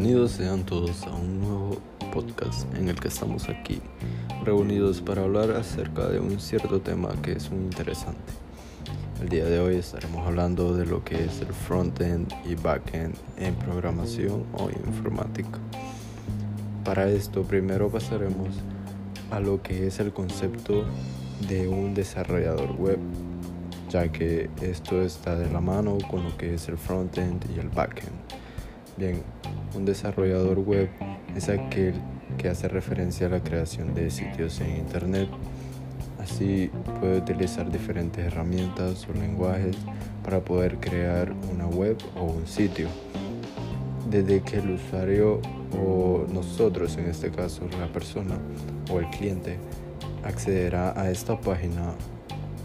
Bienvenidos sean todos a un nuevo podcast en el que estamos aquí reunidos para hablar acerca de un cierto tema que es muy interesante. El día de hoy estaremos hablando de lo que es el front-end y back-end en programación o informática. Para esto primero pasaremos a lo que es el concepto de un desarrollador web ya que esto está de la mano con lo que es el frontend y el backend. Bien, un desarrollador web es aquel que hace referencia a la creación de sitios en Internet. Así puede utilizar diferentes herramientas o lenguajes para poder crear una web o un sitio. Desde que el usuario o nosotros, en este caso la persona o el cliente, accederá a esta página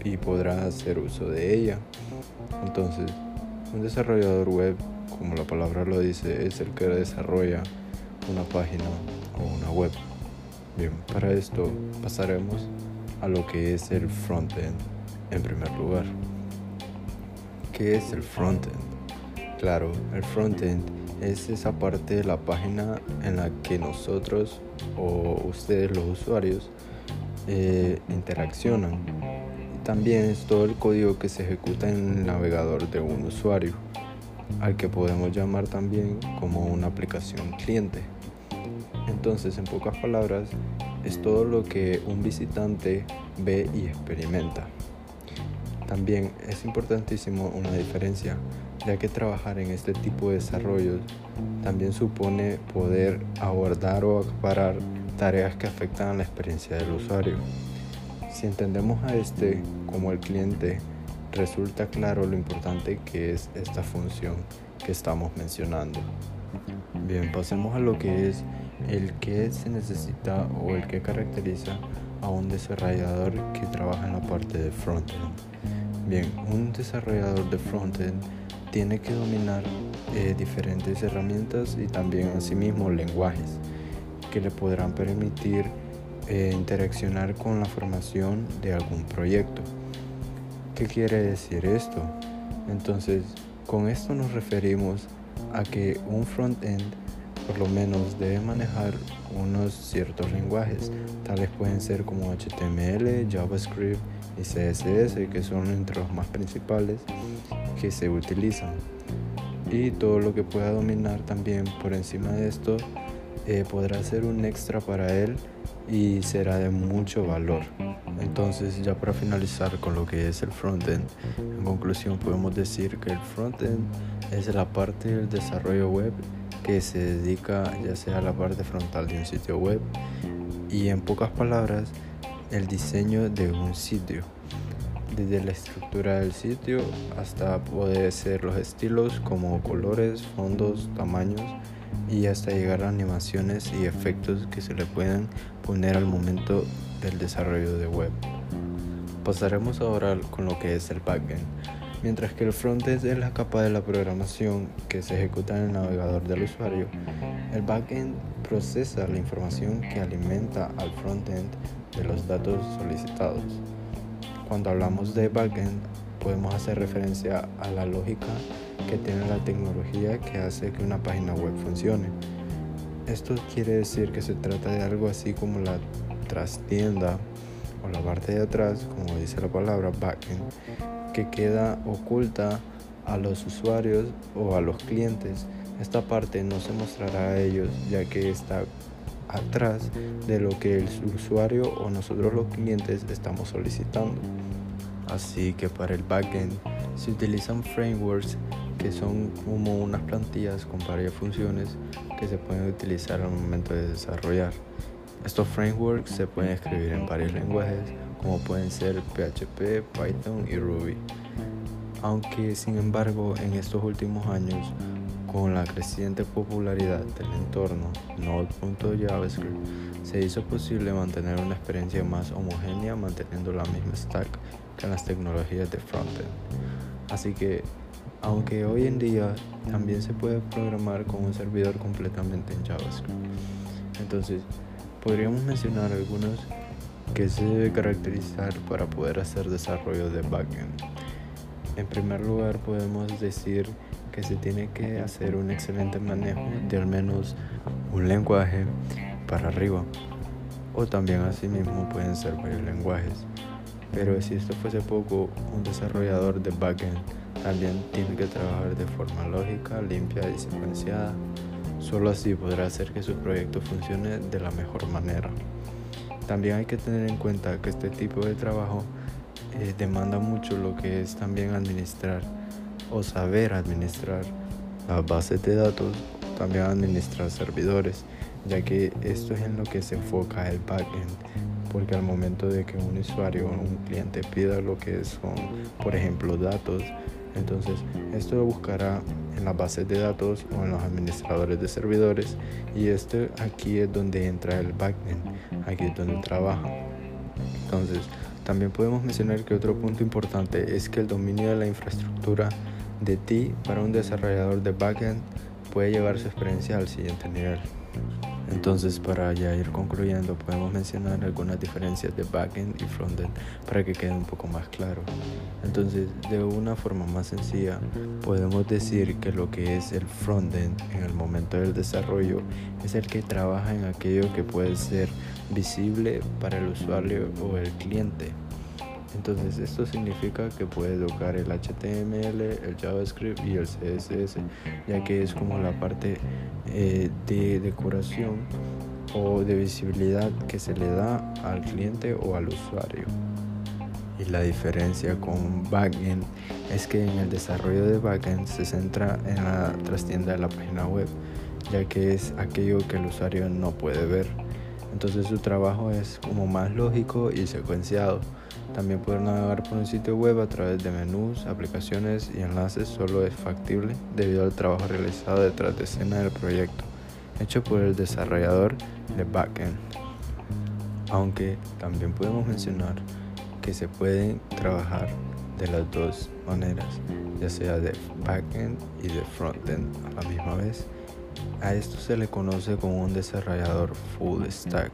y podrá hacer uso de ella. Entonces, un desarrollador web, como la palabra lo dice, es el que desarrolla una página o una web. Bien, para esto pasaremos a lo que es el frontend en primer lugar. ¿Qué es el frontend? Claro, el frontend es esa parte de la página en la que nosotros o ustedes los usuarios eh, interaccionan también es todo el código que se ejecuta en el navegador de un usuario, al que podemos llamar también como una aplicación cliente. Entonces, en pocas palabras, es todo lo que un visitante ve y experimenta. También es importantísimo una diferencia, ya que trabajar en este tipo de desarrollos también supone poder abordar o acaparar tareas que afectan a la experiencia del usuario. Si entendemos a este como el cliente, resulta claro lo importante que es esta función que estamos mencionando. Bien, pasemos a lo que es el que se necesita o el que caracteriza a un desarrollador que trabaja en la parte de frontend. Bien, un desarrollador de frontend tiene que dominar eh, diferentes herramientas y también asimismo lenguajes que le podrán permitir eh, interaccionar con la formación de algún proyecto. ¿Qué quiere decir esto? Entonces, con esto nos referimos a que un front-end por lo menos debe manejar unos ciertos lenguajes, tales pueden ser como HTML, JavaScript y CSS, que son entre los más principales que se utilizan. Y todo lo que pueda dominar también por encima de esto eh, podrá ser un extra para él y será de mucho valor. Entonces ya para finalizar con lo que es el frontend, en conclusión podemos decir que el frontend es la parte del desarrollo web que se dedica ya sea a la parte frontal de un sitio web y en pocas palabras el diseño de un sitio. Desde la estructura del sitio hasta poder ser los estilos como colores, fondos, tamaños y hasta llegar a animaciones y efectos que se le pueden poner al momento del desarrollo de web. Pasaremos ahora con lo que es el backend. Mientras que el frontend es la capa de la programación que se ejecuta en el navegador del usuario, el backend procesa la información que alimenta al frontend de los datos solicitados. Cuando hablamos de backend, podemos hacer referencia a la lógica que tiene la tecnología que hace que una página web funcione. Esto quiere decir que se trata de algo así como la trastienda o la parte de atrás, como dice la palabra backend, que queda oculta a los usuarios o a los clientes. Esta parte no se mostrará a ellos ya que está atrás de lo que el usuario o nosotros los clientes estamos solicitando. Así que para el backend se utilizan frameworks que son como unas plantillas con varias funciones que se pueden utilizar al momento de desarrollar. Estos frameworks se pueden escribir en varios lenguajes como pueden ser PHP, Python y Ruby. Aunque sin embargo en estos últimos años con la creciente popularidad del entorno Node.JavaScript se hizo posible mantener una experiencia más homogénea manteniendo la misma stack que las tecnologías de frontend. Así que aunque hoy en día también se puede programar con un servidor completamente en JavaScript. Entonces, podríamos mencionar algunos que se debe caracterizar para poder hacer desarrollo de backend. En primer lugar, podemos decir que se tiene que hacer un excelente manejo de al menos un lenguaje para arriba. O también asimismo pueden ser varios lenguajes. Pero si esto fuese poco, un desarrollador de backend también tiene que trabajar de forma lógica, limpia y secuenciada. Solo así podrá hacer que su proyecto funcione de la mejor manera. También hay que tener en cuenta que este tipo de trabajo eh, demanda mucho lo que es también administrar o saber administrar las bases de datos, también administrar servidores, ya que esto es en lo que se enfoca el backend, porque al momento de que un usuario o un cliente pida lo que son, por ejemplo, datos, entonces, esto buscará en las bases de datos o en los administradores de servidores y este aquí es donde entra el backend, aquí es donde trabaja. Entonces, también podemos mencionar que otro punto importante es que el dominio de la infraestructura de ti para un desarrollador de backend puede llevar su experiencia al siguiente nivel. Entonces, para ya ir concluyendo, podemos mencionar algunas diferencias de backend y frontend para que quede un poco más claro. Entonces, de una forma más sencilla, podemos decir que lo que es el frontend en el momento del desarrollo es el que trabaja en aquello que puede ser visible para el usuario o el cliente. Entonces esto significa que puede tocar el HTML, el JavaScript y el CSS, ya que es como la parte eh, de decoración o de visibilidad que se le da al cliente o al usuario. Y la diferencia con backend es que en el desarrollo de backend se centra en la trastienda de la página web, ya que es aquello que el usuario no puede ver. Entonces su trabajo es como más lógico y secuenciado. También poder navegar por un sitio web a través de menús, aplicaciones y enlaces solo es factible debido al trabajo realizado detrás de escena del proyecto, hecho por el desarrollador de backend. Aunque también podemos mencionar que se pueden trabajar de las dos maneras, ya sea de backend y de frontend a la misma vez. A esto se le conoce como un desarrollador full stack.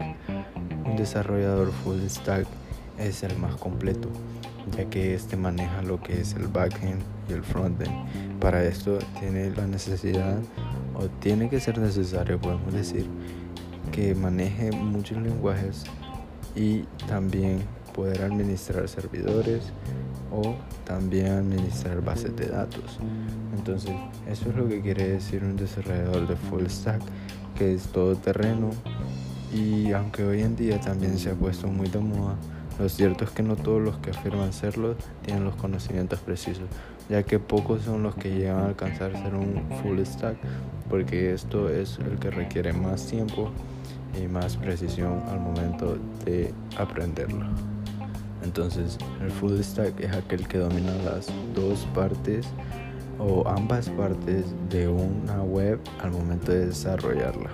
Un desarrollador full stack es el más completo, ya que este maneja lo que es el backend y el frontend. Para esto tiene la necesidad, o tiene que ser necesario, podemos decir, que maneje muchos lenguajes y también poder administrar servidores o también administrar bases de datos. Entonces, eso es lo que quiere decir un desarrollador de full stack, que es todo terreno y aunque hoy en día también se ha puesto muy de moda, lo cierto es que no todos los que afirman serlo tienen los conocimientos precisos, ya que pocos son los que llegan a alcanzar ser un full stack, porque esto es el que requiere más tiempo y más precisión al momento de aprenderlo. Entonces, el full stack es aquel que domina las dos partes o ambas partes de una web al momento de desarrollarla.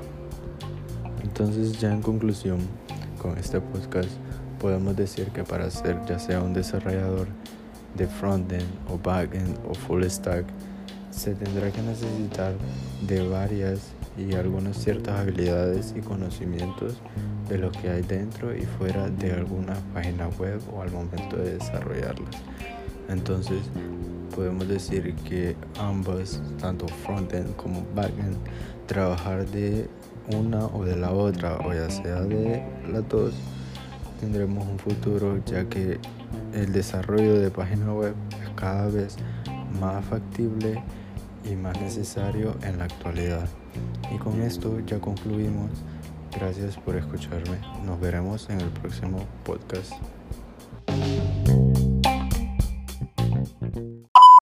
Entonces, ya en conclusión, con este podcast podemos decir que para ser ya sea un desarrollador de frontend o backend o full stack, se tendrá que necesitar de varias y algunas ciertas habilidades y conocimientos de lo que hay dentro y fuera de alguna página web o al momento de desarrollarlas. Entonces, podemos decir que ambas, tanto frontend como backend, trabajar de una o de la otra, o ya sea de las dos, tendremos un futuro ya que el desarrollo de página web es cada vez más factible y más necesario en la actualidad. Y con esto ya concluimos. Gracias por escucharme. Nos veremos en el próximo podcast.